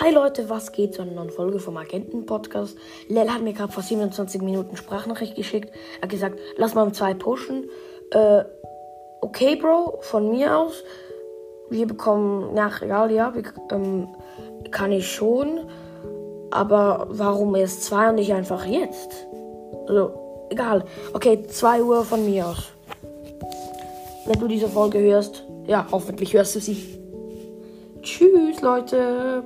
Hi Leute, was geht zu einer neuen Folge vom Agenten-Podcast? Lel hat mir gerade vor 27 Minuten Sprachnachricht geschickt. Er hat gesagt, lass mal um zwei pushen. Äh, okay, Bro, von mir aus. Wir bekommen, nach, egal, ja, wir, ähm, kann ich schon. Aber warum erst zwei und nicht einfach jetzt? Also, egal. Okay, 2 Uhr von mir aus. Wenn du diese Folge hörst, ja, hoffentlich hörst du sie. Tschüss, Leute.